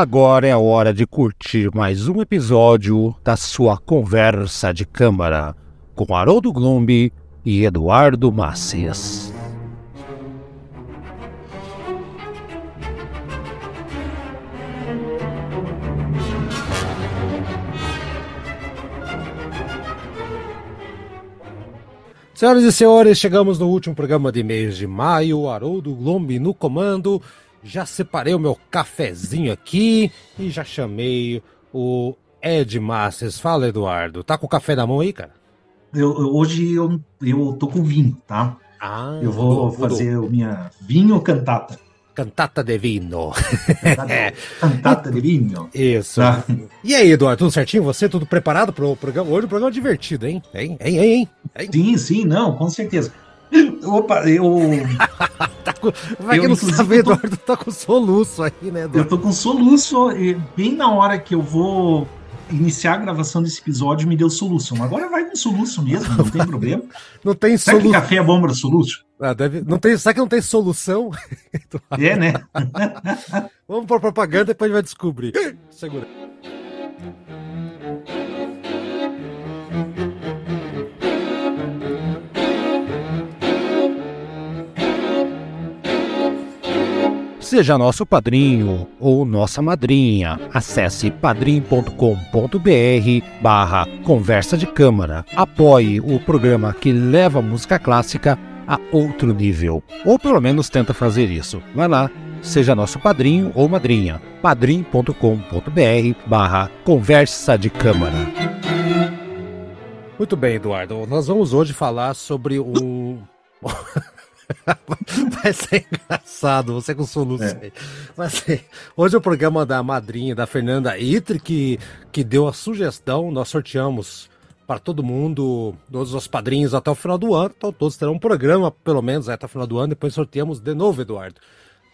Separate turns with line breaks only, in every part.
Agora é a hora de curtir mais um episódio da sua conversa de câmara com Haroldo Glombi e Eduardo Macias. Senhoras e senhores, chegamos no último programa de mês de maio. Haroldo Glombi no comando. Já separei o meu cafezinho aqui e já chamei o Ed Masters. Fala, Eduardo. Tá com o café na mão aí, cara?
Eu, eu, hoje eu, eu tô com vinho, tá?
Ah,
eu vou mudou, fazer mudou. minha vinho cantata.
Cantata de vinho.
Cantata, cantata de vinho.
Isso. Tá. E aí, Eduardo, tudo certinho? Você tudo preparado pro programa? Hoje o programa é divertido, hein? Hein, hein, hein,
hein? Sim, sim, não, com certeza. Opa, eu.
tá com... Vai eu, que não sabe, Eduardo tá com soluço aí, né, Eduardo?
Eu tô com soluço, e bem na hora que eu vou iniciar a gravação desse episódio me deu soluço. Agora vai com soluço mesmo, não tem problema.
Não tem
solução. que café é bom para soluço?
Ah, deve... não tem... Será que não tem solução?
é, né?
Vamos para propaganda e depois vai descobrir. Segura. Seja nosso padrinho ou nossa madrinha. Acesse padrim.com.br barra conversa de câmara. Apoie o programa que leva a música clássica a outro nível. Ou pelo menos tenta fazer isso. Vai lá, seja nosso padrinho ou madrinha. padrim.com.br barra conversa de câmara. Muito bem, Eduardo. Nós vamos hoje falar sobre um... Vai ser engraçado, você com soluço é. aí. Vai ser. Hoje é o programa da madrinha, da Fernanda Itre, que, que deu a sugestão, nós sorteamos para todo mundo, todos os padrinhos até o final do ano. Então todos terão um programa, pelo menos até o final do ano, depois sorteamos de novo, Eduardo.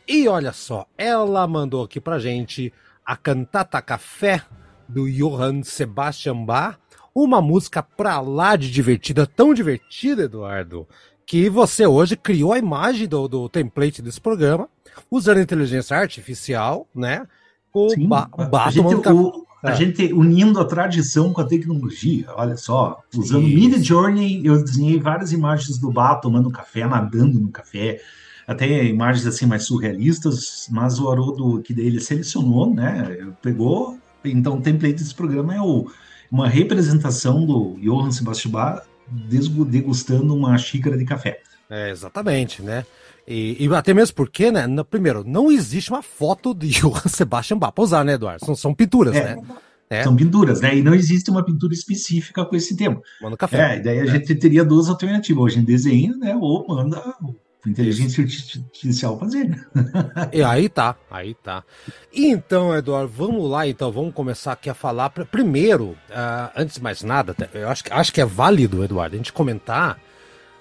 E olha só, ela mandou aqui pra gente a Cantata Café do Johann Sebastian Bach, uma música pra lá de divertida, tão divertida, Eduardo, que você hoje criou a imagem do, do template desse programa, usando inteligência artificial, né?
O Sim, ba a, gente, o, a é. gente unindo a tradição com a tecnologia, olha só, usando Mid Journey, eu desenhei várias imagens do Bá tomando café, nadando no café, até imagens assim mais surrealistas, mas o Haroldo que ele selecionou, né? Pegou, então o template desse programa é o, uma representação do Johann Sebastian Bach degustando uma xícara de café.
É, exatamente, né? E, e, até mesmo porque, né? No, primeiro, não existe uma foto de Johann Sebastian Bach para usar, né, Eduardo? São, são pinturas, é, né?
É. São pinturas, né? E não existe uma pintura específica com esse tema.
Manda café.
É, daí a é. gente teria duas alternativas, hoje em desenho, né? Ou manda inteligência Isso. artificial fazer. Né?
E aí tá, aí tá. Então, Eduardo, vamos lá então, vamos começar aqui a falar. Primeiro, uh, antes de mais nada, eu acho, acho que é válido, Eduardo, a gente comentar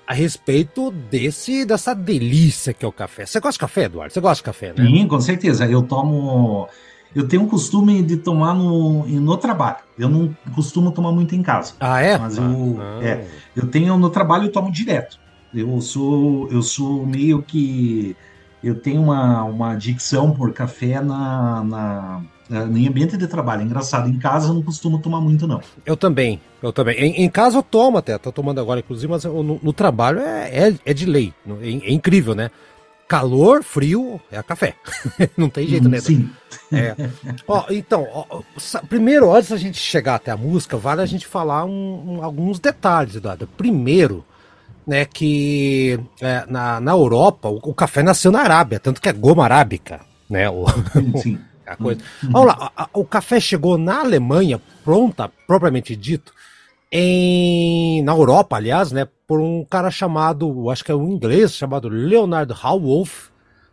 a respeito desse dessa delícia que é o café. Você gosta de café, Eduardo? Você gosta de café, né?
Sim, com certeza. Eu tomo. Eu tenho o costume de tomar no, no trabalho. Eu não costumo tomar muito em casa.
Ah, é?
Mas eu, ah, é, eu tenho no trabalho, eu tomo direto. Eu sou, eu sou meio que. Eu tenho uma, uma adicção por café na, na, em ambiente de trabalho. Engraçado, em casa eu não costumo tomar muito, não.
Eu também, eu também. Em, em casa eu tomo até, tô tomando agora, inclusive, mas no, no trabalho é, é, é, de lei. É, é, incrível, né? Calor, frio, é café. não tem jeito, né?
Sim.
É. Ó, então, ó, primeiro, antes da gente chegar até a música, vale a gente falar um, um, alguns detalhes, Eduardo. Primeiro, né, que é, na, na Europa o, o, café nasceu na Arábia, tanto que é goma arábica, né? O, Sim. a coisa. Uhum. Vamos lá, a, a, o café chegou na Alemanha, pronta, propriamente dito, em, na Europa, aliás, né, por um cara chamado, acho que é um inglês, chamado Leonard Hallwolf,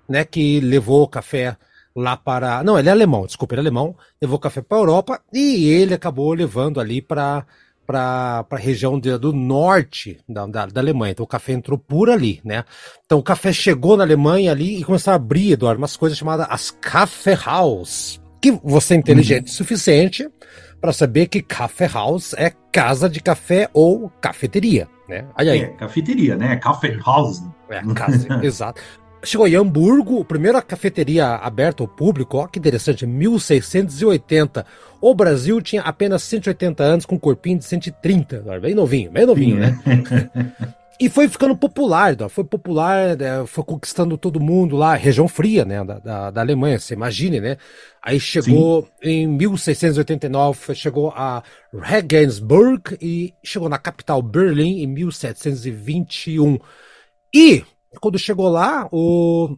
né, que levou o café lá para. Não, ele é alemão, desculpa, ele é alemão, levou o café para a Europa e ele acabou levando ali para para a região de, do norte da, da, da, Alemanha. Então o café entrou por ali, né? Então o café chegou na Alemanha ali e começou a abrir, Eduardo, umas coisas chamadas as Kaffeehaus. Que você é inteligente o suficiente para saber que Kaffeehaus é casa de café ou cafeteria, né?
Aí, aí. É, cafeteria, né? Kaffeehaus.
É, casa, exato. chegou em Hamburgo, a primeira cafeteria aberta ao público, ó que interessante, 1680. O Brasil tinha apenas 180 anos com um corpinho de 130, bem novinho, bem novinho, Sim, né? E foi ficando popular, foi popular, né, foi conquistando todo mundo lá, região fria, né, da, da, da Alemanha, você imagine, né? Aí chegou Sim. em 1689, chegou a Regensburg e chegou na capital Berlim em 1721. E quando chegou lá, o,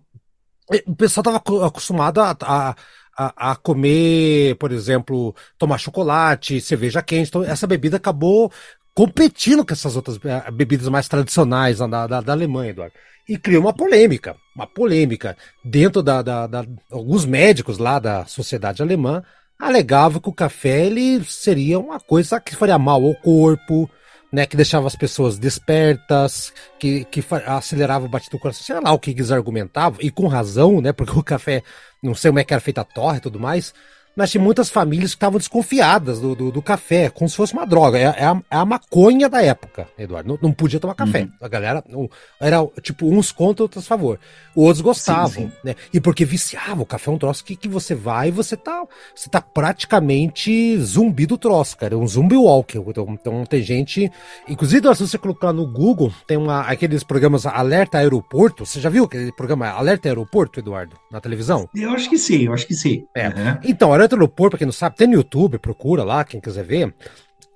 o pessoal estava acostumado a, a a, a, comer, por exemplo, tomar chocolate, cerveja quente. Então, essa bebida acabou competindo com essas outras eh, bebidas mais tradicionais da, da, da Alemanha, Eduardo. E criou uma polêmica, uma polêmica dentro da, da, da, alguns médicos lá da sociedade alemã alegavam que o café ele seria uma coisa que faria mal ao corpo, né, que deixava as pessoas despertas, que, que acelerava o batido do coração, sei lá o que eles argumentavam, e com razão, né, porque o café, não sei como é que era feita a torre e tudo mais, mas tinha muitas famílias que estavam desconfiadas do, do, do, café, como se fosse uma droga. É, é, a, é a, maconha da época, Eduardo. Não, não podia tomar café. Uhum. A galera não, era tipo uns contra, outros a favor. Outros gostavam, sim, sim. né? E porque viciava, o café é um troço que, que você vai e você tá, você tá praticamente zumbi do troço, cara. É um zumbi walker. Então, então tem gente. Inclusive, se você colocar no Google, tem uma, aqueles programas Alerta Aeroporto. Você já viu aquele programa Alerta Aeroporto, Eduardo? Na televisão?
Eu acho que sim, eu acho que sim.
É. Uhum. Então, Alerta Aeroporto, pra quem não sabe, tem no YouTube, procura lá, quem quiser ver.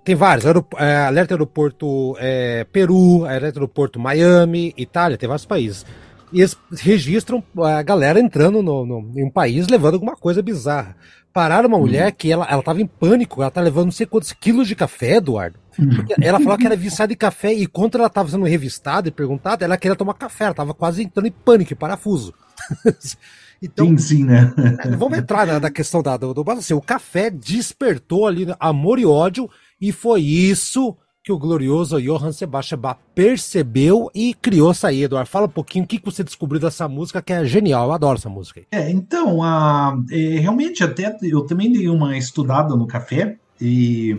Tem vários, é, Alerta Aeroporto é, Peru, Alerta Aeroporto Miami, Itália, tem vários países. E eles registram a galera entrando no, no, em um país levando alguma coisa bizarra. Pararam uma uhum. mulher que ela, ela tava em pânico, ela tá levando não sei quantos quilos de café, Eduardo. Uhum. Ela falou que era viciada em café e quando ela tava sendo revistada e perguntada, ela queria tomar café, ela tava quase entrando em pânico, em parafuso.
Então, sim, sim, né?
vamos entrar na, na questão da, do, do assim, o café despertou ali amor e ódio, e foi isso que o glorioso Johann Sebastian Bach percebeu e criou essa aí, Eduardo. Fala um pouquinho o que você descobriu dessa música, que é genial, eu adoro essa música.
É, então, a, é, realmente, até eu também dei uma estudada no café e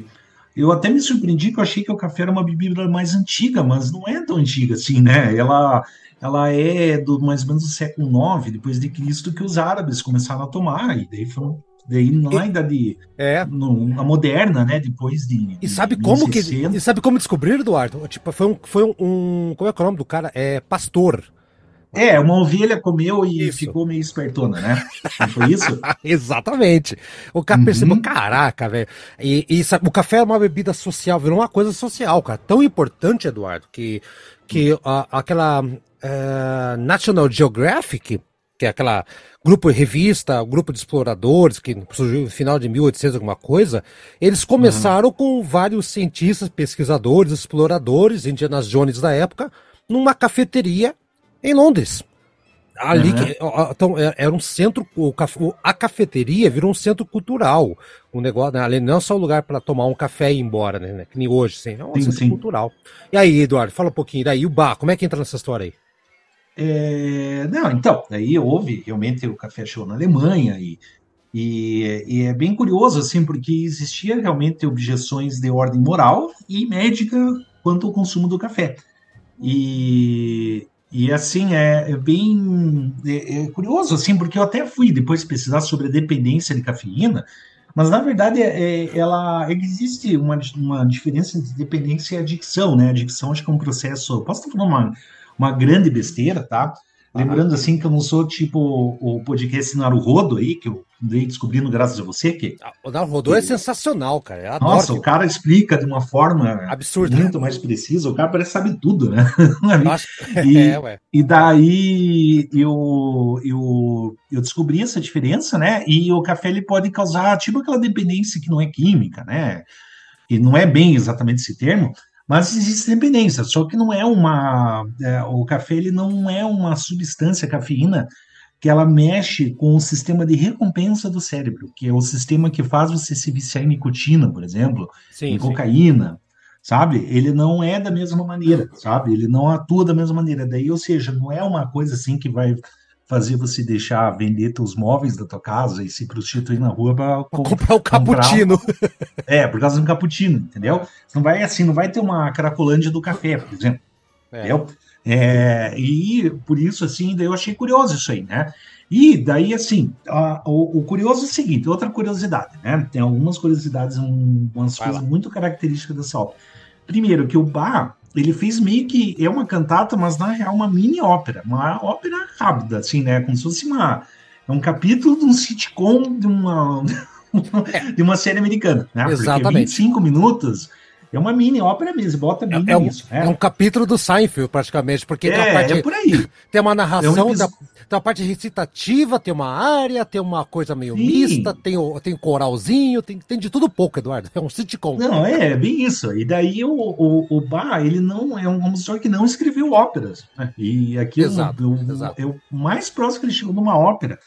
eu até me surpreendi que eu achei que o café era uma bebida mais antiga, mas não é tão antiga assim, né? Ela, ela é do mais ou menos do século IX, depois de Cristo, que os árabes começaram a tomar, e daí foram daí na idade é no, a moderna, né? Depois de
e sabe de como que e sabe como descobrir, Eduardo? Tipo foi um foi um, um como é que é o nome do cara? É pastor.
É, uma ovelha comeu e isso. ficou meio espertona, né? Não foi isso?
Exatamente. O cara uhum. percebeu, caraca, velho. E, e sabe, o café é uma bebida social, virou uma coisa social, cara. Tão importante, Eduardo, que, que a, aquela uh, National Geographic, que é aquela grupo revista, grupo de exploradores que surgiu no final de 1800 alguma coisa, eles começaram uhum. com vários cientistas, pesquisadores, exploradores, Indianas Jones da época, numa cafeteria em Londres. Ali, uhum. que, então, é, era um centro, a cafeteria virou um centro cultural. Um negócio, né, ali não é só um lugar para tomar um café e ir embora, né? Que nem hoje, assim, é um sim, centro sim. cultural. E aí, Eduardo, fala um pouquinho daí, o bar, como é que entra nessa história aí?
É, não, então, aí houve realmente o Café Show na Alemanha e, e, e, é bem curioso, assim, porque existia realmente objeções de ordem moral e médica quanto ao consumo do café. E, e assim, é, é bem é, é curioso, assim, porque eu até fui depois pesquisar sobre a dependência de cafeína, mas na verdade é, é ela existe uma, uma diferença entre dependência e adicção, né? Adicção acho que é um processo. Posso estar falando uma uma grande besteira, tá? Lembrando assim que eu não sou tipo o podcast Naruhodo aí, que eu andei descobrindo graças a você. Que,
ah, o Naruhodo é sensacional, cara.
Nossa, o cara explica de uma forma absurda, muito mais precisa. O cara parece que sabe tudo, né? e, é, e daí eu, eu, eu descobri essa diferença, né? E o café ele pode causar tipo aquela dependência que não é química, né? E não é bem exatamente esse termo, mas existe dependência, só que não é uma. É, o café ele não é uma substância cafeína que ela mexe com o sistema de recompensa do cérebro, que é o sistema que faz você se viciar em nicotina, por exemplo, sim, em sim. cocaína, sabe? Ele não é da mesma maneira, sabe? Ele não atua da mesma maneira. Daí, ou seja, não é uma coisa assim que vai fazer você deixar vender teus móveis da tua casa e se prostituir na rua para
comprar o cappuccino.
É, por causa do cappuccino, entendeu? Não vai assim, não vai ter uma cracolândia do café, por exemplo. É. Entendeu? É, e por isso, assim, daí eu achei curioso isso aí, né? E daí, assim, a, o, o, curioso é o seguinte, outra curiosidade, né? Tem algumas curiosidades, um, umas Vai coisas lá. muito características dessa obra. Primeiro, que o Bach, ele fez meio que, é uma cantata, mas na real uma mini ópera, uma ópera rápida, assim, né? Como se fosse uma, é um capítulo de um sitcom de uma, de uma série americana, né?
Exatamente. Porque
25 minutos é uma mini ópera mesmo, bota bem
é, é, um, né? é um capítulo do Seinfeld, praticamente, porque
é, tem, parte, é por aí.
tem uma narração, é um da, tem uma parte recitativa, tem uma área, tem uma coisa meio Sim. mista, tem, tem coralzinho, tem, tem de tudo pouco, Eduardo. É um sitcom.
Não, é, é bem isso. E daí o, o, o Bar, ele não é um compositor que não escreveu óperas. Né? E aqui exato, é, exato. é o mais próximo que ele chegou numa ópera.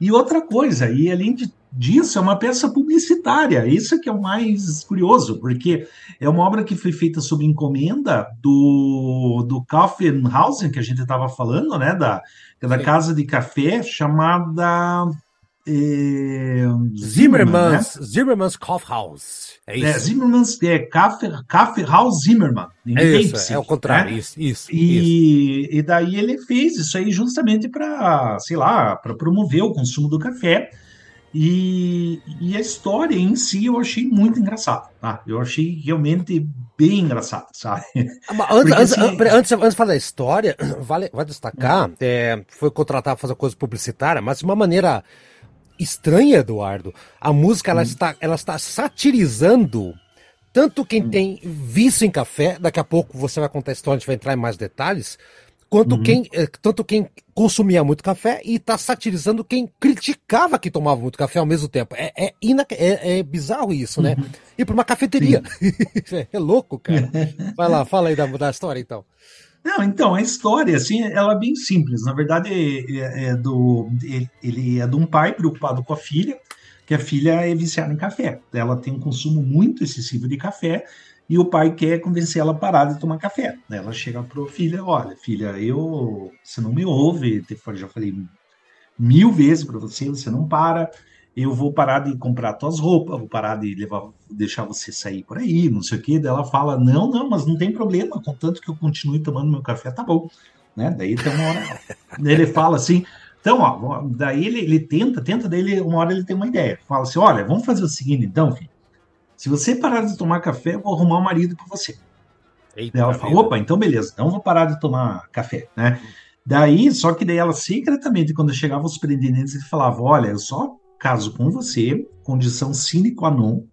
E outra coisa, e além de disso é uma peça publicitária. Isso é que é o mais curioso, porque é uma obra que foi feita sob encomenda do, do Kaufenhausen, que a gente estava falando, né? Da, da casa de café chamada
é, Zimmermans, né? Zimmermans Kaufhaus.
É, é isso. É, Zimmermans é Kaufhaus Zimmermann.
É isso, é o contrário, né? isso, isso,
e, isso. E daí ele fez isso aí justamente para, sei lá, para promover o consumo do café. E, e, a história em si eu achei muito engraçada, tá? Eu achei realmente bem engraçada, sabe?
Ah, antes, antes, assim, antes, antes, de falar da história, vale, vai destacar, uhum. é, foi contratado para fazer coisa publicitária, mas de uma maneira estranha, Eduardo. A música ela, hum. está, ela está satirizando tanto quem hum. tem vício em café, daqui a pouco você vai contar a história, a gente vai entrar em mais detalhes, quanto uhum. quem, eh, tanto quem consumia muito café e está satirizando quem criticava que tomava muito café ao mesmo tempo. É, é, ina, é, é bizarro isso, né? Uhum. E para uma cafeteria. é louco, cara. Vai lá, fala aí da, da história então.
Não, então, a história, assim, ela é bem simples. Na verdade, é, é do, ele é de um pai preocupado com a filha, que a filha é viciada em café. Ela tem um consumo muito excessivo de café e o pai quer convencer ela a parar de tomar café. Ela chega para a filha, olha, filha, eu, você não me ouve, já falei mil vezes para você, você não para, eu vou parar de comprar tuas roupas, vou parar de levar, deixar você sair por aí, não sei o quê. Daí ela fala, não, não, mas não tem problema, contanto que eu continue tomando meu café, tá bom. Né? Daí tem uma hora. ele fala assim, então, ó, daí ele, ele tenta, tenta, daí ele, uma hora ele tem uma ideia. Fala assim: olha, vamos fazer o seguinte, então, filho. Se você parar de tomar café, eu vou arrumar um marido para você. Eita, daí ela fala, opa, então beleza, então vou parar de tomar café, né? Daí, só que daí ela secretamente, quando chegava os pretendentes, ele falava, olha, eu só caso com você, condição sine qua non,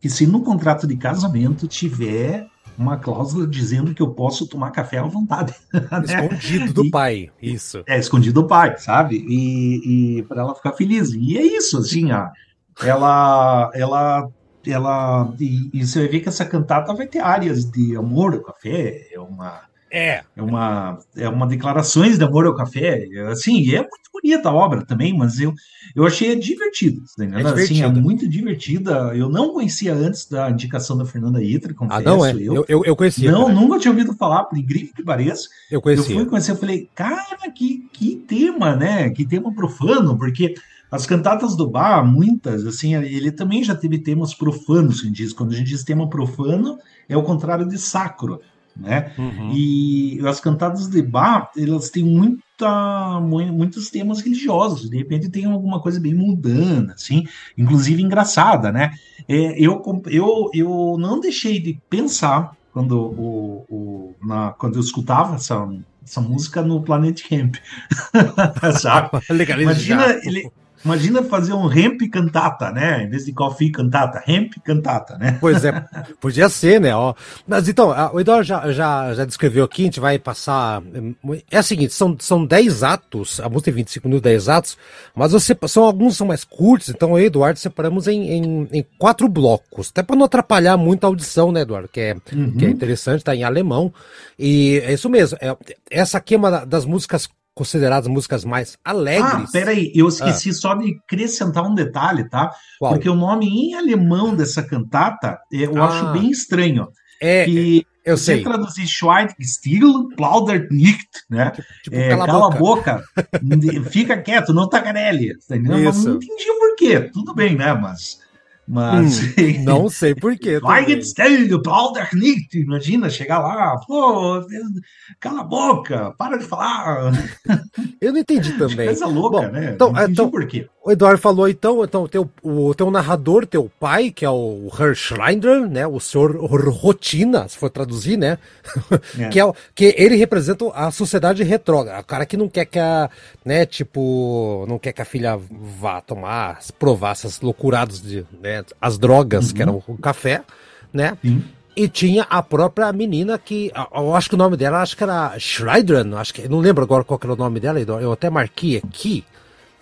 que se no contrato de casamento tiver uma cláusula dizendo que eu posso tomar café à vontade.
Né? Escondido do e, pai, isso.
É, escondido do pai, sabe? E, e para ela ficar feliz. E é isso, assim, ó, ela, ela ela e, e, você vai ver que essa cantata vai ter áreas de amor ao café, é uma
é,
é uma é uma declarações de amor ao café, assim, é muito bonita a obra também, mas eu eu achei divertida, tá é assim, é muito divertida. Eu não conhecia antes da indicação da Fernanda Itra, confesso. Ah,
não é? Eu, eu, eu, conhecia.
Não, cara. nunca tinha ouvido falar, por incrível que pareça.
Eu conhecia.
Eu fui conhecer, eu falei, cara, que, que tema, né? Que tema profano, porque as cantatas do Bach, muitas, assim, ele também já teve temas profanos, gente diz. Quando a gente diz tema profano, é o contrário de sacro, né? Uhum. E as cantatas de Bach, elas têm muita, muitos temas religiosos. De repente tem alguma coisa bem mundana, assim, inclusive engraçada, né? É, eu, eu, eu não deixei de pensar quando, o, o, na, quando eu escutava essa, essa música no Planet Camp. Imagina ele Imagina fazer um ramp cantata, né? Em vez de coffee cantata, ramp cantata, né?
Pois é, podia ser, né? Ó, mas então, o Eduardo já, já, já descreveu aqui, a gente vai passar. É o seguinte, são, são 10 atos, a música tem 25 minutos, 10 atos, mas você, são, alguns são mais curtos, então eu e Eduardo separamos em, em, em quatro blocos, até para não atrapalhar muito a audição, né, Eduardo? Que é, uhum. que é interessante, tá em alemão. E é isso mesmo, é, essa aqui é uma das músicas consideradas músicas mais alegres. Ah,
peraí, eu esqueci ah. só de acrescentar um detalhe, tá? Qual? Porque o nome em alemão dessa cantata eu ah. acho bem estranho.
É,
que
eu
você
sei.
traduzir Schweigstil, plaudert nicht, né? Tipo, tipo é, cala, cala, a boca, boca fica quieto, não tagarele. Tá não entendi o porquê, tudo bem, né? Mas
Mas. Hum, não sei porquê.
Imagina chegar lá, pô, cala a boca, para de falar.
Eu não entendi também.
Coisa louca, Bom, né?
Então, então, por quê. O Eduardo falou, então, então teu, o teu narrador, teu pai, que é o Herr Schreiner, né? O senhor Rotina, se for traduzir, né? É. que, é, que ele representa a sociedade retrógrada. O cara que não quer que a, né, tipo, não quer que a filha vá tomar, provar essas loucuradas de, né? as drogas, uhum. que eram o café, né? Sim. E tinha a própria menina que, eu acho que o nome dela, acho que era Schreidran, acho que, não lembro agora qual era o nome dela, eu até marquei aqui,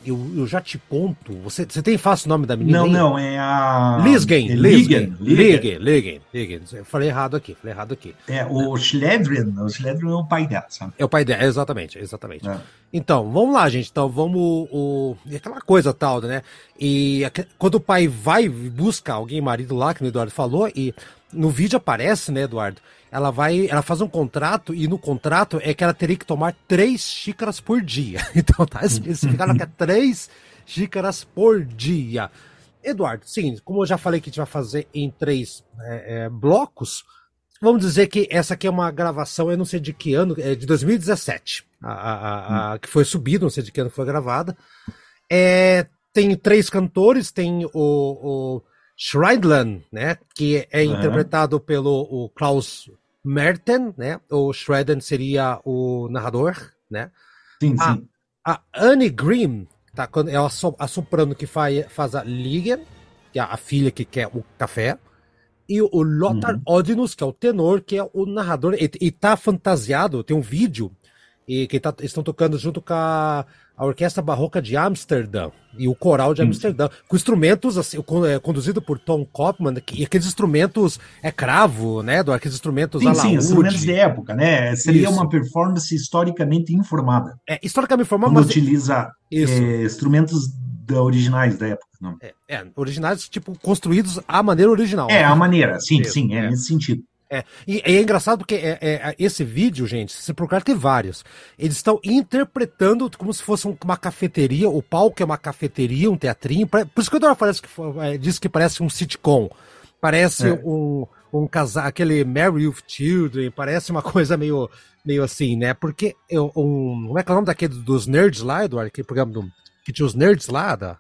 eu, eu já te conto. Você, você tem fácil o nome da menina?
Não, aí? não, é a.
Lisgen. É Lisgen. Lisgen. Lisgen. Lisgen. Eu falei errado aqui, falei errado aqui.
É, o Schledrin, o Schledrin é o pai dela, sabe?
É o pai dela, exatamente, exatamente. É. Então, vamos lá, gente. Então, vamos. O, aquela coisa tal, né? E quando o pai vai buscar alguém, marido lá, que o Eduardo falou, e no vídeo aparece, né, Eduardo? Ela vai, ela faz um contrato e no contrato é que ela teria que tomar três xícaras por dia. Então tá especificado que é três xícaras por dia. Eduardo, sim, como eu já falei que a gente vai fazer em três é, é, blocos, vamos dizer que essa aqui é uma gravação, eu não sei de que ano, é de 2017, a, a, a, hum. que foi subido, não sei de que ano foi gravada. É, tem três cantores, tem o, o Schreidland, né, que é interpretado pelo o Klaus Merten, né? O Shredden seria o narrador, né?
Sim, a, sim.
A Annie Grimm, tá? É a, a soprano que faz, faz a Ligen, que é a filha que quer o café. E o Lothar uhum. Odinus, que é o tenor, que é o narrador. E, e tá fantasiado, tem um vídeo e que tá, estão tocando junto com a a Orquestra Barroca de Amsterdã e o Coral de Amsterdã, com instrumentos assim, é, conduzido por Tom Kopman, e aqueles instrumentos é cravo, né, do aqueles instrumentos
sim, sim, instrumentos de época, né? Seria Isso. uma performance historicamente informada.
É, historicamente informada,
mas utiliza é, instrumentos da originais da época, não.
É, é, originais tipo construídos à maneira original.
É, né? a maneira, sim, sim, é, é nesse sentido.
É, e, e, é engraçado porque é, é, é, esse vídeo, gente, se procurar, tem vários. Eles estão interpretando como se fosse uma cafeteria, o palco é uma cafeteria, um teatrinho. Por isso que eu adoro parece que é, disse que parece um sitcom. Parece é. um, um casal, aquele Mary with Children, parece uma coisa meio, meio assim, né? Porque eu, um, como é que é o nome daquele dos nerds lá, Eduardo? Aquele programa do, que tinha os nerds lá, da,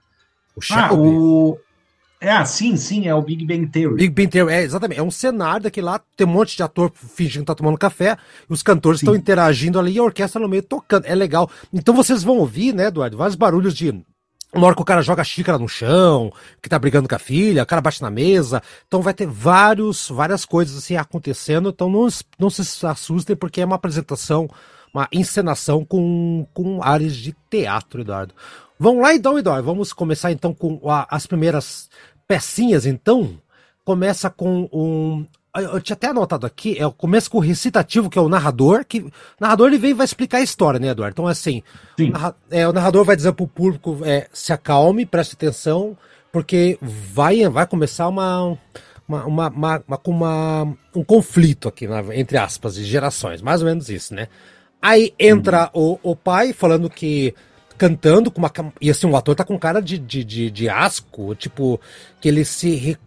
o Shelby. Ah, o, é, sim, sim, é o Big Bang Theory.
Big Bang Theory, é, exatamente. É um cenário que lá tem um monte de ator fingindo que tá tomando café, os cantores estão interagindo ali e a orquestra no meio tocando. É legal. Então vocês vão ouvir, né, Eduardo, vários barulhos de uma hora que o cara joga a xícara no chão, que tá brigando com a filha, o cara bate na mesa. Então vai ter vários, várias coisas assim acontecendo. Então não, não se assustem, porque é uma apresentação, uma encenação com, com áreas de teatro, Eduardo. Vamos lá então, Eduardo. Vamos começar então com a, as primeiras pecinhas, então, começa com um. Eu tinha até anotado aqui, é, começa com o recitativo, que é o narrador, que o narrador ele vem e vai explicar a história, né, Eduardo? Então, assim, o, é, o narrador vai dizer pro público é, se acalme, preste atenção, porque vai, vai começar uma, uma, uma, uma, uma um conflito aqui, entre aspas, de gerações, mais ou menos isso, né? Aí entra uhum. o, o pai falando que cantando com uma. E assim, o ator tá com cara de, de, de, de asco, tipo, que ele se.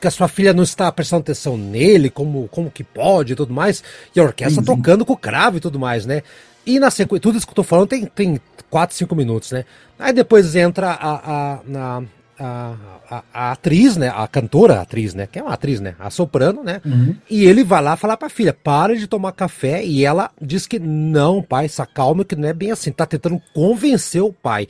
que a sua filha não está prestando atenção nele, como, como que pode e tudo mais. E a orquestra sim, sim. tocando com o cravo e tudo mais, né? E na sequência, tudo isso que eu tô falando tem, tem 4, 5 minutos, né? Aí depois entra a, a, na, a, a, a, atriz, né? A cantora, a atriz, né? Que é uma atriz, né? A soprano, né? Uhum. E ele vai lá falar pra filha, para de tomar café. E ela diz que não, pai, se acalma, que não é bem assim. Tá tentando convencer o pai.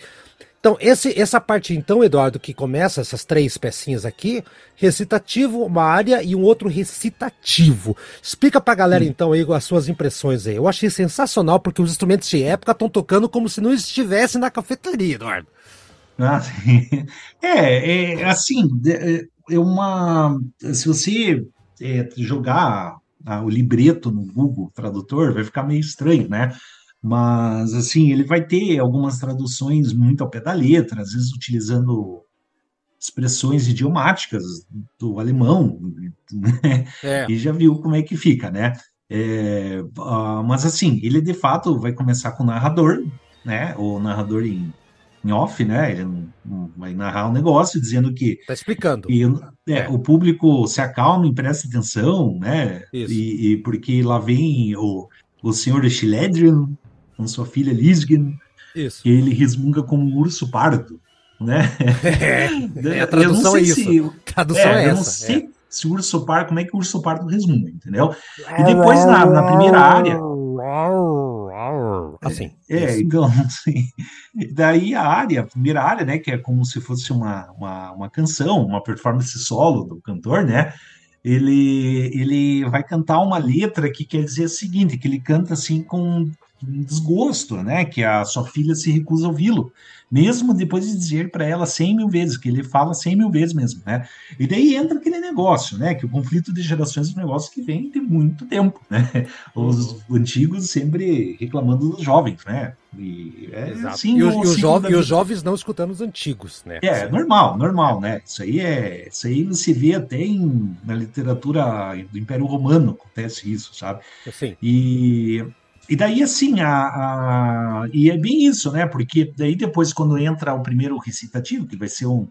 Então, esse, essa parte, então, Eduardo, que começa essas três pecinhas aqui, recitativo, uma área e um outro recitativo. Explica pra galera, então, aí, as suas impressões aí. Eu achei sensacional, porque os instrumentos de época estão tocando como se não estivesse na cafeteria, Eduardo.
Ah, é, é, assim, é, é uma. Se você é, jogar ah, o libreto no Google Tradutor, vai ficar meio estranho, né? Mas, assim, ele vai ter algumas traduções muito ao pé da letra, às vezes utilizando expressões idiomáticas do alemão, né? É. E já viu como é que fica, né? É, uh, mas, assim, ele de fato vai começar com o narrador, né? O narrador em em off, né? Ele vai narrar um negócio dizendo que.
Tá explicando.
E, é, é. O público se acalma e presta atenção, né? Isso. E, e porque lá vem o, o senhor Schledrian com sua filha Lisgen, isso. que ele resmunga como um urso pardo, né?
É, a tradução é isso. Se, tradução é, é essa. Eu não
sei é. se o urso pardo, como é que o urso pardo resmunga, entendeu? E depois na, na primeira área
Assim.
É, então, assim, daí a área, a primeira área, né, que é como se fosse uma, uma, uma canção, uma performance solo do cantor, né, ele, ele vai cantar uma letra que quer dizer o seguinte, que ele canta assim com desgosto, né, que a sua filha se recusa a ouvi-lo mesmo depois de dizer para ela cem mil vezes, que ele fala cem mil vezes mesmo, né? E daí entra aquele negócio, né? Que o conflito de gerações é um negócio que vem de muito tempo, né? Os antigos sempre reclamando dos jovens, né?
E, é, assim, e, o, e, jo e os jovens não escutando os antigos, né?
É, normal, normal, né? Isso aí é, isso aí se vê até em, na literatura do Império Romano acontece isso, sabe?
Sim.
E e daí, assim, a, a, e é bem isso, né? Porque daí depois, quando entra o primeiro recitativo, que vai ser um,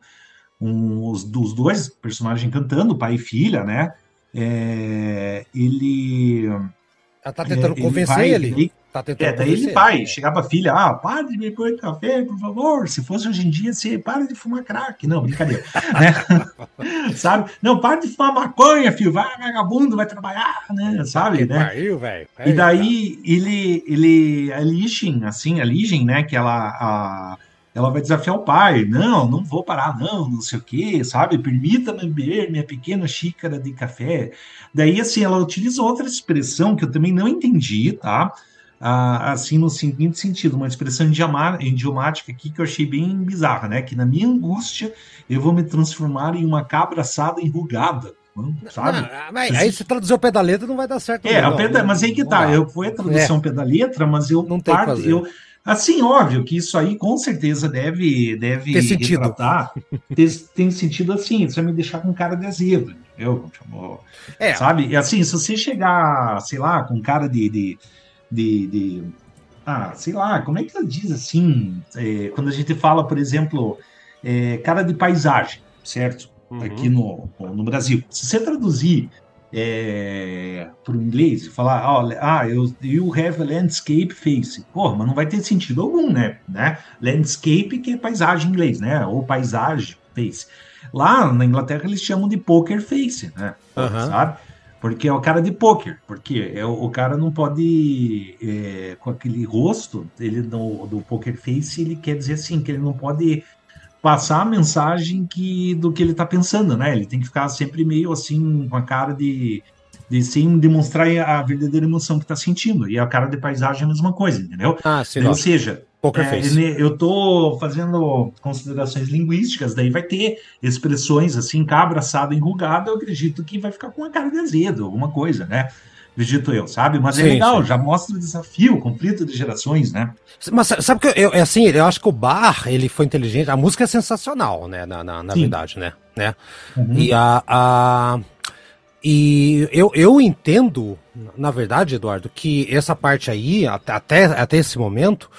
um os, dos dois personagens cantando, pai e filha, né? É, ele.
Ela tá tentando é, convencer vai, ele. ele
Tá é, daí ele vai, é. chegar pra filha, ah, para de beber café, por favor. Se fosse hoje em dia, você para de fumar crack. Não, brincadeira. né? Sabe? Não, para de fumar maconha, filho. Vai, vagabundo, vai trabalhar, né? Sabe, né?
Pariu, velho.
E daí ele, ele, a Lishin, assim, a Lishin, né, que ela, a, ela vai desafiar o pai. Não, não vou parar, não, não sei o quê, sabe? Permita-me beber minha pequena xícara de café. Daí, assim, ela utiliza outra expressão que eu também não entendi, tá? Ah, assim no seguinte sentido, uma expressão idiomática aqui que eu achei bem bizarra, né? Que na minha angústia eu vou me transformar em uma cabra assada enrugada. Sabe? Não,
mas aí se traduzir o pé da letra não vai dar certo.
É, não, peda, mas aí que tá. Eu fui a tradução é. pé da letra, mas eu
não parto, eu
Assim, óbvio que isso aí com certeza deve, deve
ter sentido. Retratar,
tem, tem sentido assim, isso vai me deixar com cara de azedo, entendeu? É. Sabe? E assim, se você chegar, sei lá, com cara de, de de, de ah, sei lá, como é que ela diz assim, é, quando a gente fala, por exemplo, é, cara de paisagem, certo? Uhum. Aqui no, no Brasil. Se você traduzir é, para o inglês e falar, olha, ah, eu, you have a landscape face. Porra, mas não vai ter sentido algum, né? né? Landscape que é paisagem em inglês, né? Ou paisagem face. Lá na Inglaterra eles chamam de poker face, né?
Uhum.
Sabe? Porque é o cara de poker, porque é, o, cara não pode, é, com aquele rosto, ele no, do poker face, ele quer dizer assim, que ele não pode passar a mensagem que, do que ele está pensando, né? Ele tem que ficar sempre meio assim, com a cara de, de sem demonstrar a verdadeira emoção que está sentindo. E a cara de paisagem é a mesma coisa, entendeu?
Ah, sim,
Ou seja, é, eu estou fazendo considerações linguísticas, daí vai ter expressões assim, cabra assado enrugado, eu acredito que vai ficar com uma cara de azedo, alguma coisa, né? Acredito eu, sabe? Mas é sim, é legal, sim. já mostra o desafio, o conflito de gerações, né?
Mas sabe que eu, assim, eu acho que o Bar, ele foi inteligente, a música é sensacional, né? Na, na, na verdade, né? né? Uhum. E a... a... E eu, eu entendo, na verdade, Eduardo, que essa parte aí, até, até esse momento,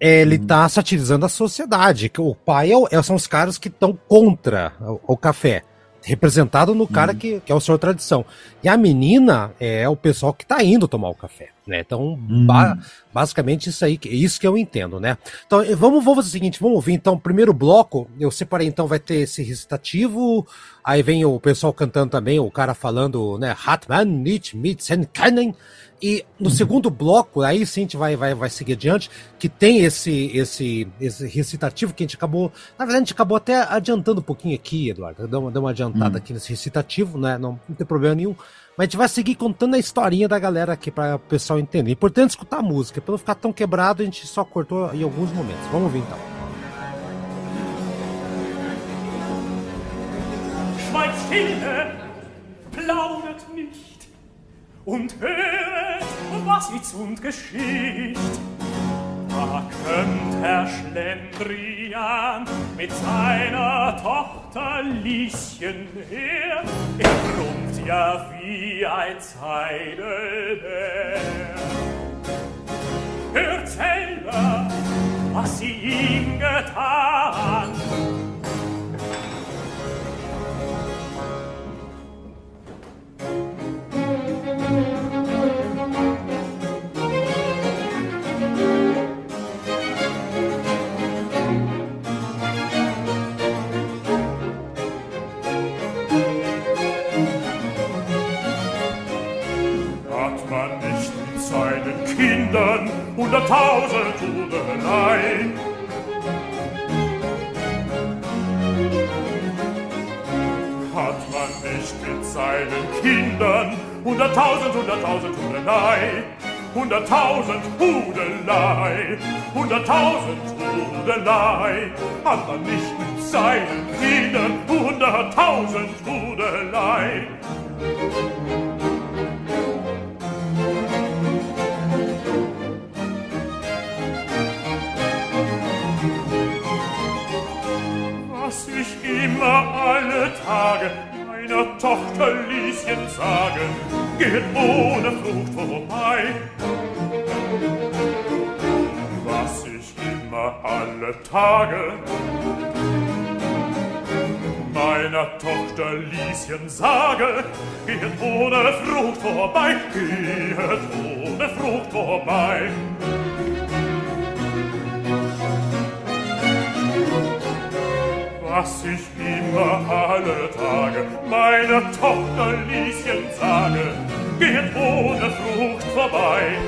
ele está satirizando a sociedade. Que o pai é, é, são os caras que estão contra o, o, café. Representado no cara uhum. que, que é o senhor tradição. E a menina é o pessoal que está indo tomar o café. Né? Então, uhum. ba basicamente, isso aí, isso que eu entendo, né? Então, vamos, vamos fazer o seguinte, vamos ouvir então o primeiro bloco. Eu separei, então, vai ter esse recitativo. Aí vem o pessoal cantando também, o cara falando, né? Hatman, nicht mit sen kennen. E no uhum. segundo bloco, aí sim a gente vai, vai, vai seguir adiante, que tem esse, esse, esse recitativo que a gente acabou. Na verdade, a gente acabou até adiantando um pouquinho aqui, Eduardo. Deu uma, deu uma adiantada uhum. aqui nesse recitativo, né? Não, não tem problema nenhum. Mas a gente vai seguir contando a historinha da galera aqui para o pessoal entender. Importante escutar a música. Para não ficar tão quebrado, a gente só cortou em alguns momentos. Vamos ouvir então. Nicht. und höret, was jetzt und geschieht. Da kömmt Herr Schlendrian mit seiner Tochter Lieschen her, er brummt ja wie ein Zeidelbär. Hört selber,
was sie ihm getan, Kindern hunderttausend Tugeleien. Hat man nicht mit seinen Kindern hunderttausend, hunderttausend Hudelei, hunderttausend Hudelei, hunderttausend Hudelei, hat man nicht mit seinen Kindern hunderttausend Hudelei. immer alle Tage meiner Tochter Lieschen sagen, geht ohne Frucht vorbei. Was ich immer alle Tage meiner Tochter Lieschen sage, geht ohne Frucht vorbei, geht ohne Frucht vorbei. was ich immer alle Tage meiner Tochter Lieschen sage, geht ohne Frucht vorbei.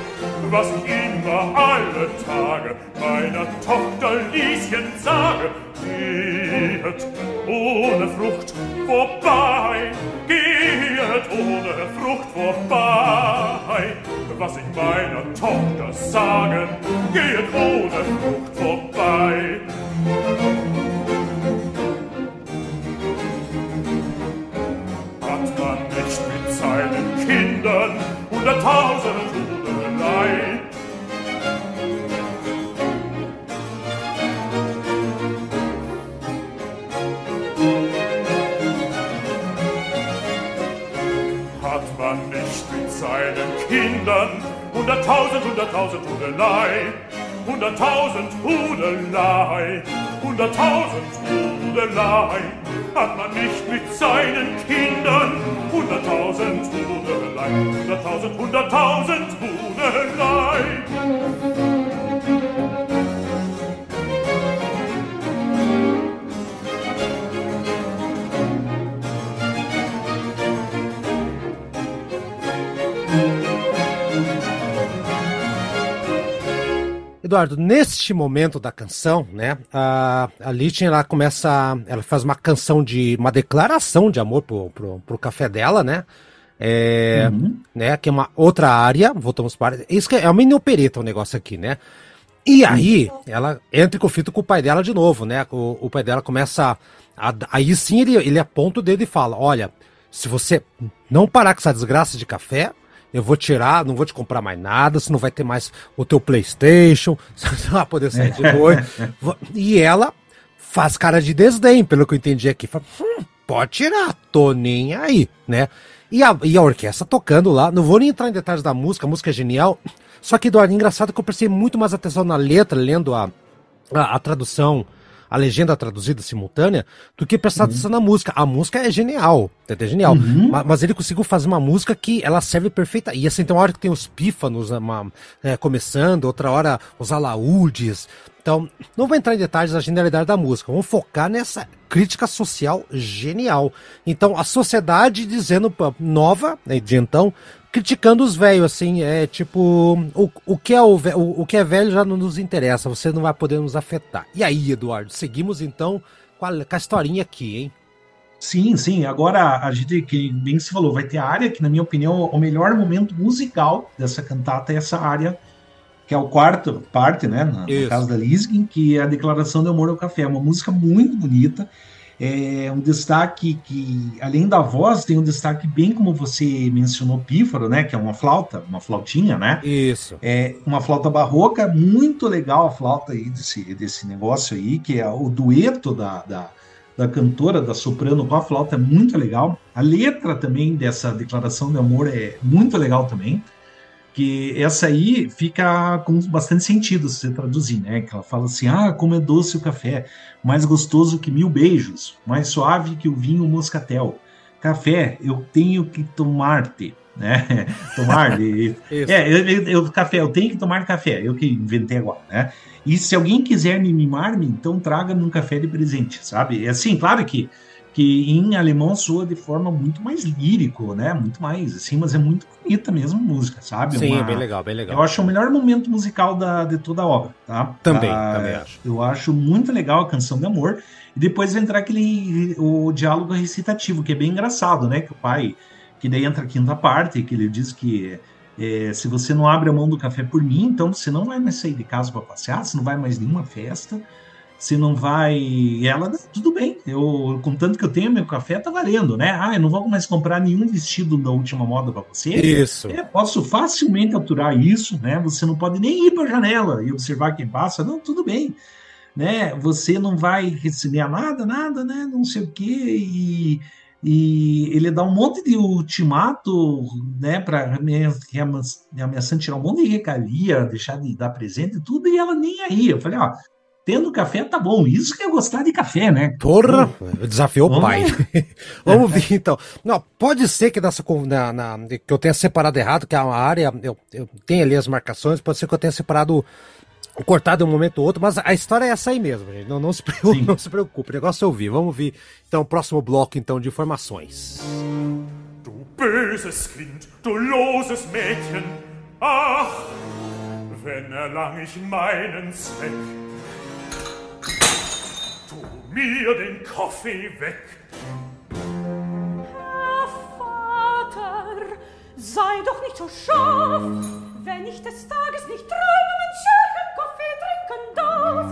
Was ich immer alle Tage meiner Tochter Lieschen sage, geht ohne Frucht vorbei. Geht ohne Frucht vorbei. Was ich meiner Tochter sage, geht ohne Frucht vorbei. Sünden, hunderttausend Tode Leid. Hat man nicht mit seinen Kindern hunderttausend, hunderttausend Tode Leid? hunderttausend Hudelei, hunderttausend Hudelei, hat man nicht mit seinen Kindern, hunderttausend Hudelei, hunderttausend, hunderttausend Hudelei.
Eduardo, neste momento da canção, né, a, a Lichten, ela começa, ela faz uma canção de, uma declaração de amor pro, pro, pro café dela, né, é, uhum. né, que é uma outra área, voltamos para, isso que é, é uma mini opereta o negócio aqui, né, e aí ela entra em conflito com o pai dela de novo, né, o, o pai dela começa, a, aí sim ele, ele aponta o dedo e fala, olha, se você não parar com essa desgraça de café, eu vou tirar, não vou te comprar mais nada, você não vai ter mais o teu PlayStation, você não vai poder sair de noite. e ela faz cara de desdém, pelo que eu entendi aqui. Fala, hum, pode tirar, tô nem aí, né? E a, e a orquestra tocando lá, não vou nem entrar em detalhes da música, a música é genial. Só que, Eduardo, engraçado que eu prestei muito mais atenção na letra, lendo a, a, a tradução a legenda traduzida simultânea do que prestar atenção uhum. na música. A música é genial, é genial. Uhum. Mas, mas, ele conseguiu fazer uma música que ela serve perfeita. E assim, tem uma hora que tem os pífanos uma, é, começando, outra hora os alaúdes. Então, não vou entrar em detalhes da genialidade da música, vamos focar nessa crítica social genial. Então, a sociedade dizendo nova, né, de então, criticando os velhos, assim, é tipo, o, o, que é o, o, o, que é velho já não nos interessa, você não vai poder nos afetar. E aí, Eduardo, seguimos então com a, com a historinha aqui, hein?
Sim, sim. Agora a gente, que bem se falou, vai ter a área que, na minha opinião, o melhor momento musical dessa cantata é essa área, que é o quarto parte, né? Na, no caso da Liskin, que é a declaração de amor ao café. É uma música muito bonita. É um destaque que, além da voz, tem um destaque bem como você mencionou, pífaro, né? Que é uma flauta, uma flautinha, né?
Isso.
É uma flauta barroca, muito legal a flauta aí desse, desse negócio aí, que é o dueto da, da, da cantora, da soprano com a flauta, é muito legal. A letra também dessa declaração de amor é muito legal também. Que essa aí fica com bastante sentido se você traduzir, né? Que ela fala assim: ah, como é doce o café, mais gostoso que mil beijos, mais suave que o vinho moscatel. Café, eu tenho que tomar-te, né? tomar. é, eu, eu, café, eu tenho que tomar café, eu que inventei agora, né? E se alguém quiser me mimar-me, então traga-me um café de presente, sabe? É assim, claro que que em alemão soa de forma muito mais lírico, né? Muito mais, assim, mas é muito bonita mesmo a música, sabe?
Sim, Uma, bem legal, bem legal.
Eu acho o melhor momento musical da, de toda a obra, tá?
Também, ah, também acho.
Eu acho muito legal a canção de amor. E depois vai entrar aquele o diálogo recitativo, que é bem engraçado, né? Que o pai, que daí entra a quinta parte, que ele diz que é, se você não abre a mão do café por mim, então você não vai mais sair de casa para passear, você não vai mais nenhuma festa se não vai. E ela, tudo bem, eu, contanto que eu tenho meu café, tá valendo, né? Ah, eu não vou mais comprar nenhum vestido da última moda para você.
Isso.
É, posso facilmente aturar isso, né? Você não pode nem ir para a janela e observar quem passa. Não, tudo bem. Né? Você não vai receber nada, nada, né? Não sei o quê. E, e ele dá um monte de ultimato, né? Para me ameaçando tirar um monte de recalia, deixar de dar presente e tudo, e ela nem aí. Eu falei, ó tendo café tá bom. Isso que é gostar de café, né?
Porra! Desafiou o pai. Vamos ver então. Não, pode ser que nessa na, na, que eu tenha separado errado, que é uma área, eu, eu tenho ali as marcações, pode ser que eu tenha separado cortado em um momento ou outro, mas a história é essa aí mesmo, gente. Não, não, se, preocupe, não se preocupe, o negócio é ouvir. Vamos ouvir então o próximo bloco então de informações. Du böses Kind, du loses Mädchen, ach, wenn erlang ich meinen Zweck. Tu mir den Kaffee weg!
Herr Vater, sei doch nicht so scharf, wenn ich des Tages nicht träumen und schönen Kaffee trinken darf.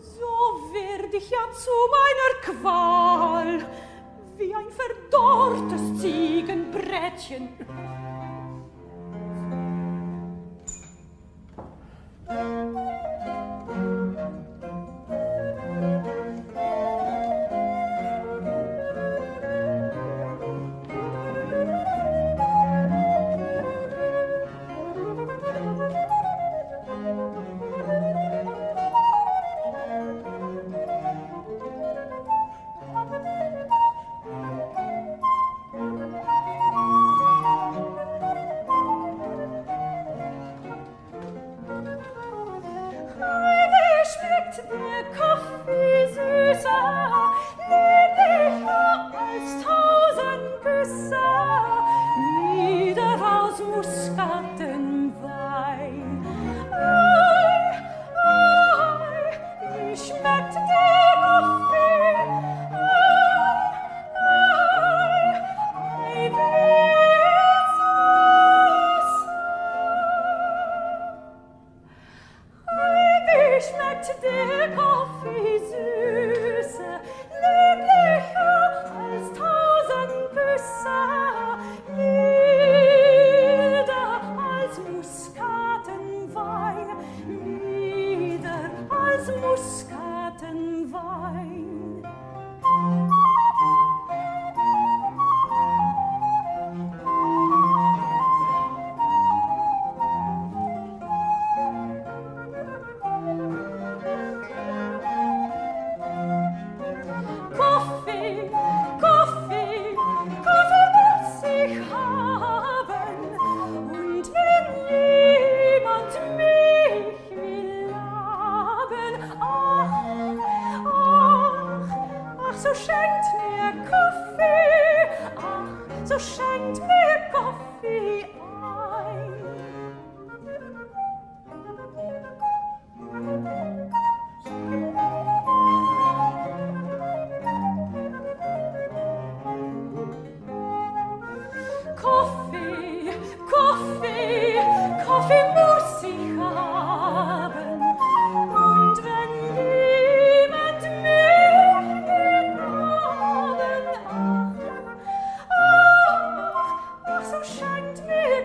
So werd ich ja zu meiner Qual, wie ein verdorrtes Ziegenbrettchen. Musik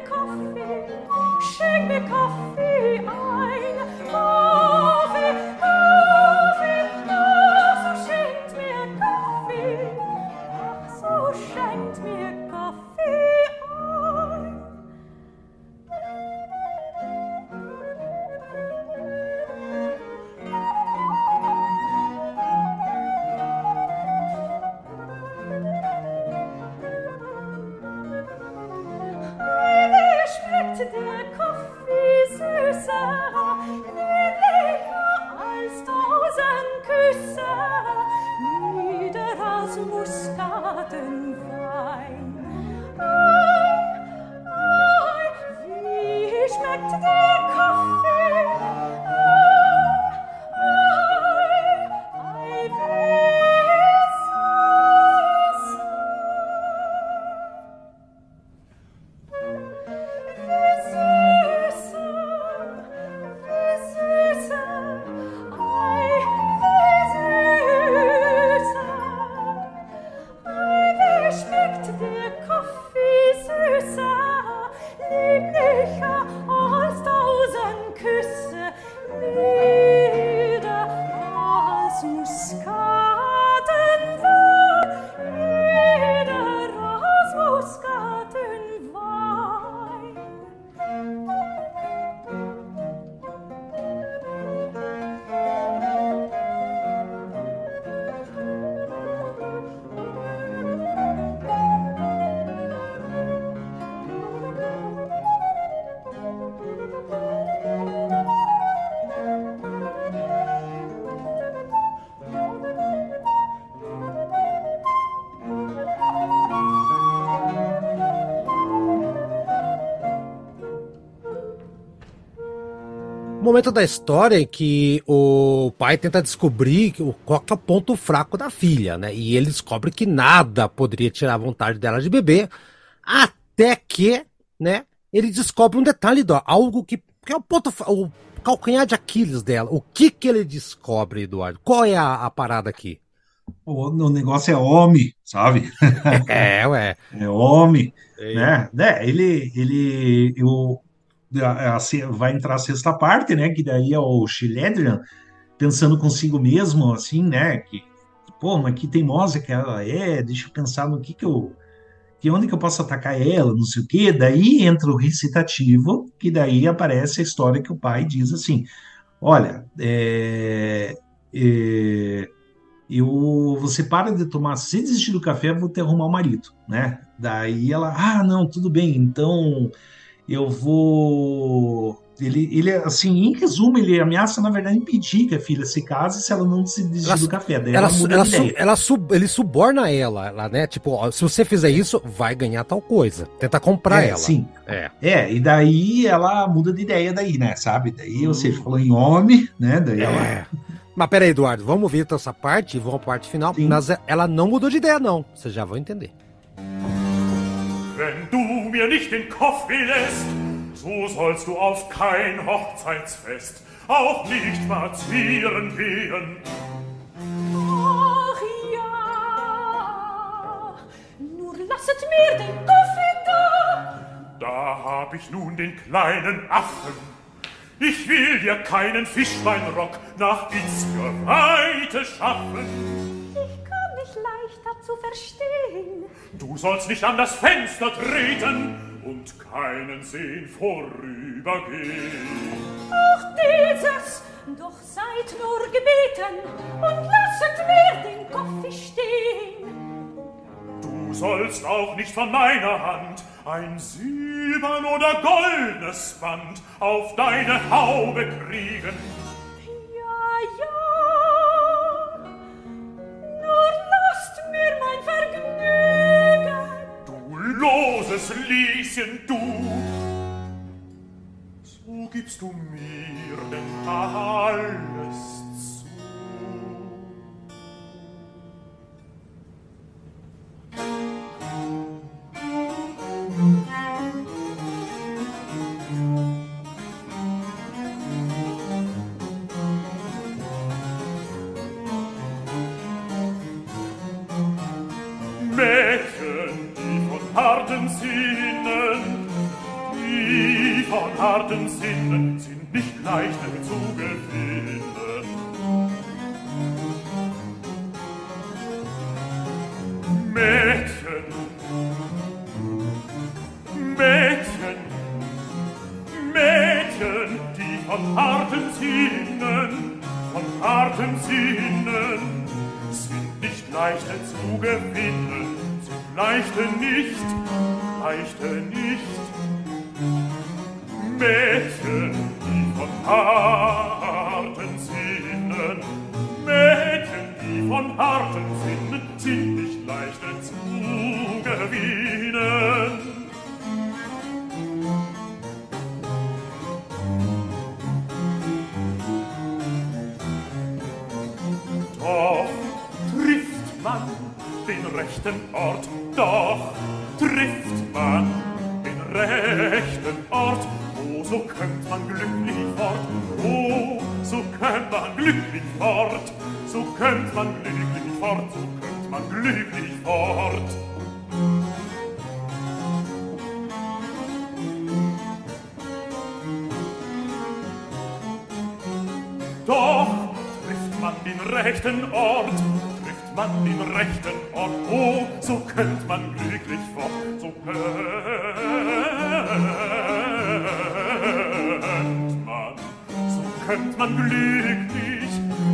Kaffee, schenk mir Kaffee.
Momento da história em que o pai tenta descobrir qual é o ponto fraco da filha, né? E ele descobre que nada poderia tirar a vontade dela de beber, até que, né, ele descobre um detalhe, do, algo que, que é o ponto, o calcanhar de Aquiles dela. O que que ele descobre, Eduardo? Qual é a, a parada aqui?
O, o, negócio é homem, sabe?
É, ué.
É homem, é. né? É, ele, ele, eu, a, a, vai entrar a sexta parte, né? Que daí é o Chiledrian pensando consigo mesmo, assim, né? Que, pô, mas que teimosa que ela é, deixa eu pensar no que que eu. Que onde que eu posso atacar ela, não sei o quê. Daí entra o recitativo, que daí aparece a história que o pai diz assim: olha, é, é, eu, você para de tomar, se desistir do café, vou te arrumar o marido, né? Daí ela, ah, não, tudo bem, então eu vou. Ele, ele, assim, em resumo, ele ameaça, na verdade, impedir que a filha se case se ela não se desistir do café. Daí
ela, ela muda ela, su, ela sub, ele suborna ela, ela, né? Tipo, ó, se você fizer isso, vai ganhar tal coisa. Tenta comprar
é,
ela.
Sim. É. é, e daí ela muda de ideia daí, né? Sabe? Daí, hum. ou seja, falou em homem, né? Daí
é.
ela...
Mas peraí, Eduardo, vamos ver então essa parte, vamos à parte final. Sim. Mas ela não mudou de ideia, não. Vocês já vão entender.
wenn du mir nicht den Kopf lässt, so sollst du auf kein Hochzeitsfest auch nicht spazieren gehen.
Ach ja, nur lasset mir den Kaffee da.
Da hab ich nun den kleinen Affen. Ich will dir keinen Fischbeinrock nach Itzgeweite schaffen
zu verstehen.
Du sollst nicht an das Fenster treten und keinen sehen vorübergehen.
Auch dieses, doch seid nur gebeten und lasset mir den Kopf stehen.
Du sollst auch nicht von meiner Hand ein silbern oder goldnes Band auf deine Haube kriegen. Ja, ja, loses Lieschen du. So gibst du mir denn alles leichte zu gewinnen, zu leichte nicht, leichte nicht. Mädchen, die von harten Sinnen, Mädchen, die von harten Sinnen, sind rechten Ort, doch trifft man den rechten Ort, oh, so könnt man glücklich fort, oh, so könnt man glücklich fort, so könnt man glücklich fort, so könnt man glücklich fort. Doch trifft man den rechten Ort, man den rechten Ort, oh, so könnt man glücklich fort, so könnt man, so könnt man glücklich,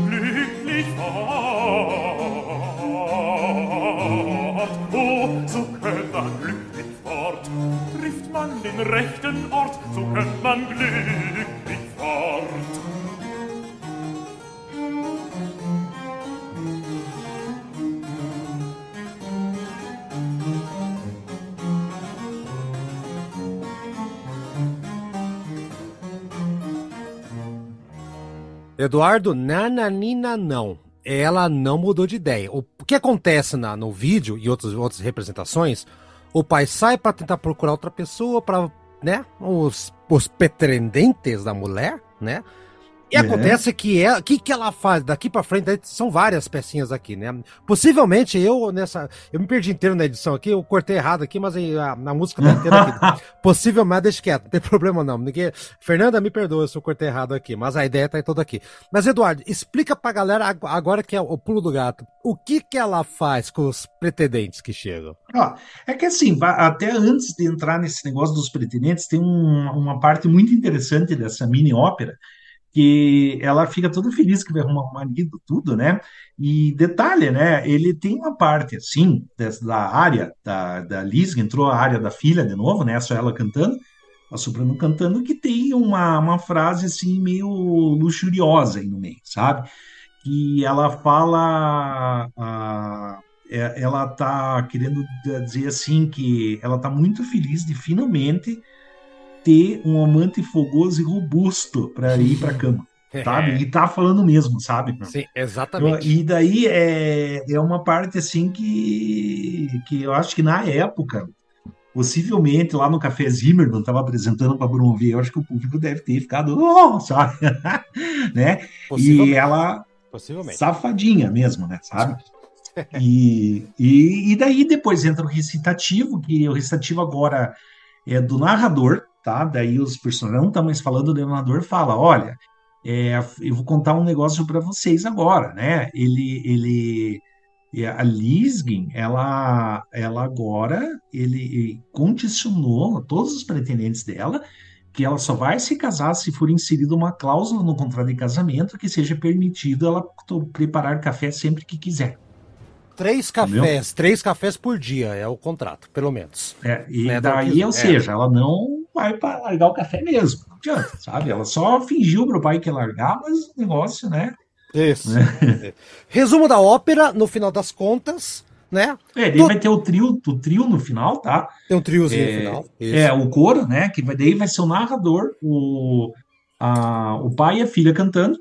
glücklich fort, oh, so könnt man glücklich fort, trifft man den rechten Ort, so könnt man glücklich
Eduardo, nananina não. Ela não mudou de ideia. O que acontece na, no vídeo e outras, outras representações, o pai sai para tentar procurar outra pessoa para, né, os, os da mulher, né, e é. acontece que é, que que ela faz daqui para frente, são várias pecinhas aqui, né? Possivelmente eu nessa, eu me perdi inteiro na edição aqui, eu cortei errado aqui, mas a, a música tá inteira aqui. Possivelmente deixa quieto, não tem problema não. Ninguém, Fernanda, me perdoa se eu cortei errado aqui, mas a ideia tá toda aqui. Mas Eduardo, explica pra galera agora que é o pulo do gato, o que que ela faz com os pretendentes que chegam?
Ó, é que assim, até antes de entrar nesse negócio dos pretendentes, tem um, uma parte muito interessante dessa mini ópera que ela fica toda feliz que vai arrumar um marido, tudo, né? E detalhe, né? Ele tem uma parte, assim, da área da, da Liz, que entrou a área da filha de novo, né? Só ela cantando, a soprano cantando, que tem uma, uma frase, assim, meio luxuriosa aí no meio, sabe? Que ela fala... A, é, ela tá querendo dizer, assim, que ela tá muito feliz de finalmente ter um amante fogoso e robusto para ir para cama. Sabe? É. E tá falando mesmo, sabe?
Sim, exatamente.
E daí é, é uma parte assim que, que eu acho que na época, possivelmente lá no Café Zimmerman estava apresentando para Bruno V, eu acho que o público deve ter ficado, oh, sabe? né? E ela safadinha mesmo, né? Sabe? e, e, e daí depois entra o recitativo, que o recitativo agora é do narrador, tá? Daí os personagens não estão mais falando, o narrador fala, olha, é, eu vou contar um negócio para vocês agora, né? Ele, ele, é, a Lisgin, ela, ela agora, ele condicionou todos os pretendentes dela que ela só vai se casar se for inserida uma cláusula no contrato de casamento que seja permitido ela preparar café sempre que quiser.
Três cafés, Entendeu? três cafés por dia é o contrato, pelo menos.
É, e né? daí, ou é. seja, ela não vai para largar o café mesmo. Não adianta, sabe? Ela só fingiu pro pai que ia largar, mas o negócio, né?
Isso. Né? Resumo da ópera, no final das contas, né?
É, daí vai ter o trio, o trio no final, tá?
Tem um triozinho
é,
no final.
Isso. É, o coro, né? Que vai, daí vai ser o narrador, o, a, o pai e a filha cantando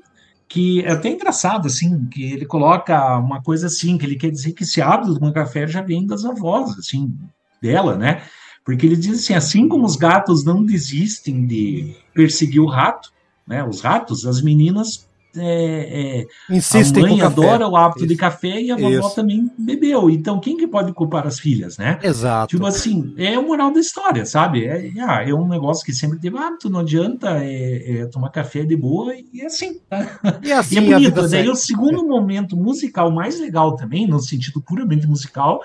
que é até engraçado, assim, que ele coloca uma coisa assim, que ele quer dizer que esse hábito do café já vem das avós, assim, dela, né? Porque ele diz assim, assim como os gatos não desistem de perseguir o rato, né? Os ratos, as meninas é, é,
Insistem
a mãe adora o hábito Isso. de café e a vovó Isso. também bebeu. Então, quem que pode culpar as filhas, né?
Exato.
Tipo assim, é o moral da história, sabe? É, é, é um negócio que sempre teve hábito, não adianta é, é tomar café de boa e é assim. E, assim, e é bonito. Daí o segundo momento musical mais legal também, no sentido puramente musical,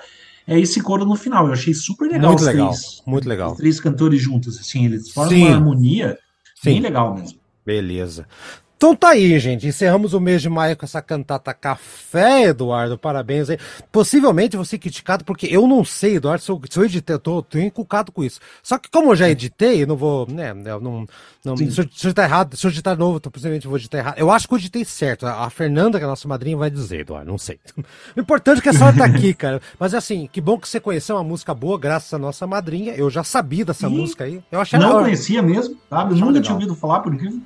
é esse coro no final. Eu achei super legal
muito legal, três, muito legal.
Os três cantores juntos, assim, eles formam Sim. uma harmonia Sim. bem legal mesmo.
Beleza. Então tá aí, gente. Encerramos o mês de maio com essa cantata Café, Eduardo. Parabéns aí. Possivelmente você criticado, porque eu não sei, Eduardo, se eu, se eu editei, eu tô, tô encucado com isso. Só que como eu já editei, eu não vou, né, eu não, não se, eu, se eu editar errado, se eu editar novo, então, possivelmente vou editar errado. Eu acho que eu editei certo. A Fernanda, que é a nossa madrinha, vai dizer, Eduardo, não sei. O importante é que a senhora tá aqui, cara. Mas assim, que bom que você conheceu uma música boa, graças à nossa madrinha. Eu já sabia dessa música aí. Eu
achei Não conhecia mesmo, sabe? Eu nunca legal. tinha ouvido falar, por incrível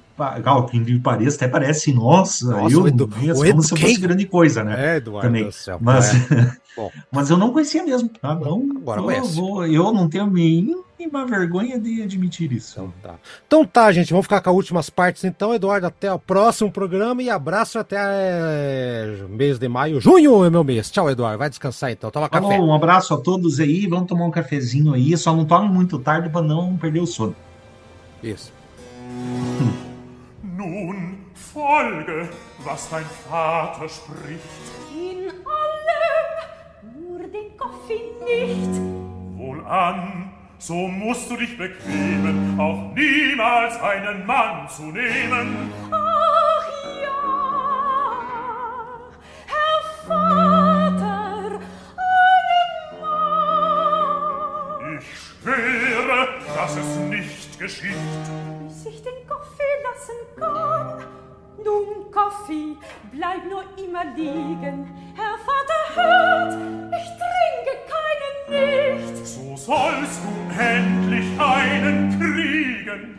que me pareça, até parece, nossa, nossa eu Edu, conheço como se fosse grande coisa, né? É, Eduardo Também. Céu, mas, é. mas eu não conhecia mesmo, tá? Então, Agora eu, vou, eu não tenho mínima vergonha de admitir isso.
Então tá. então tá, gente, vamos ficar com as últimas partes então, Eduardo, até o próximo programa e abraço até é, mês de maio. Junho é meu mês. Tchau, Eduardo, vai descansar então, toma café.
um abraço a todos aí, vamos tomar um cafezinho aí, só não tome muito tarde para não perder o sono.
Isso.
Nun folge, was dein Vater spricht.
In allem, nur den Koffin nicht.
Wohlan, so musst du dich bequemen, auch niemals einen Mann zu nehmen.
Ach ja, Herr Vater, einen
Mann. Ich schwöre, dass es nicht geschieht.
Bis ich den Kaffee lassen kann. Nun, Kaffee, bleib nur immer liegen. Herr Vater, hört, ich trinke keinen nicht.
So sollst du endlich einen kriegen.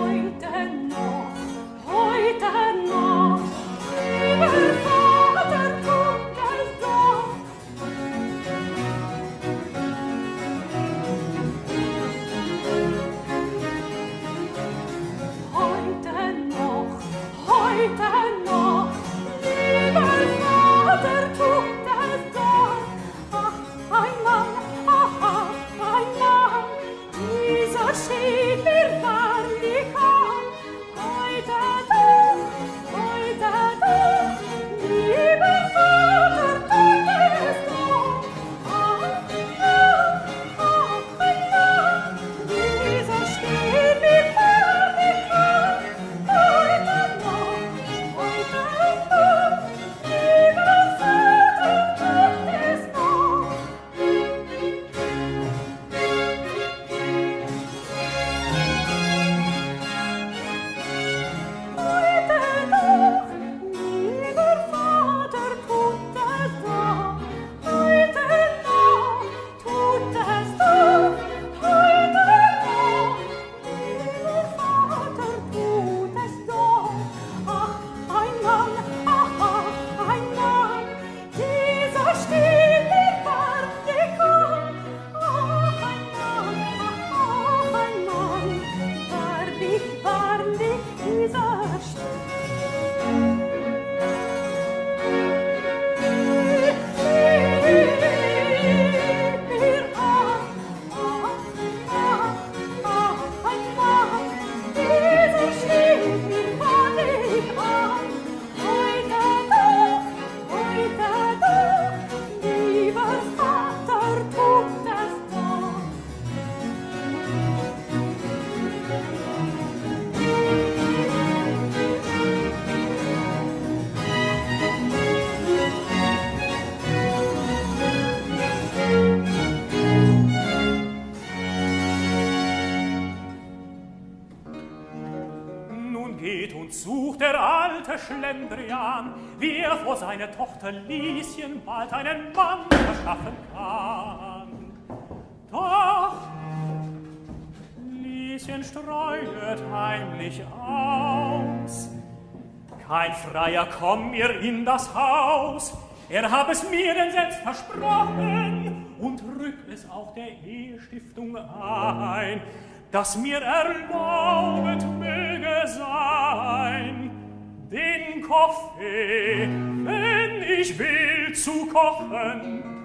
heute noch. É Schlendrian, wie er vor seine Tochter Lieschen bald einen Mann verschaffen kann. Doch Lieschen streuet heimlich aus, kein Freier komm mir in das Haus, er hab es mir denn selbst versprochen und rückt es auch der Ehestiftung ein, dass mir erlaubet möge sein, den Kaffee, wenn ich will zu kochen.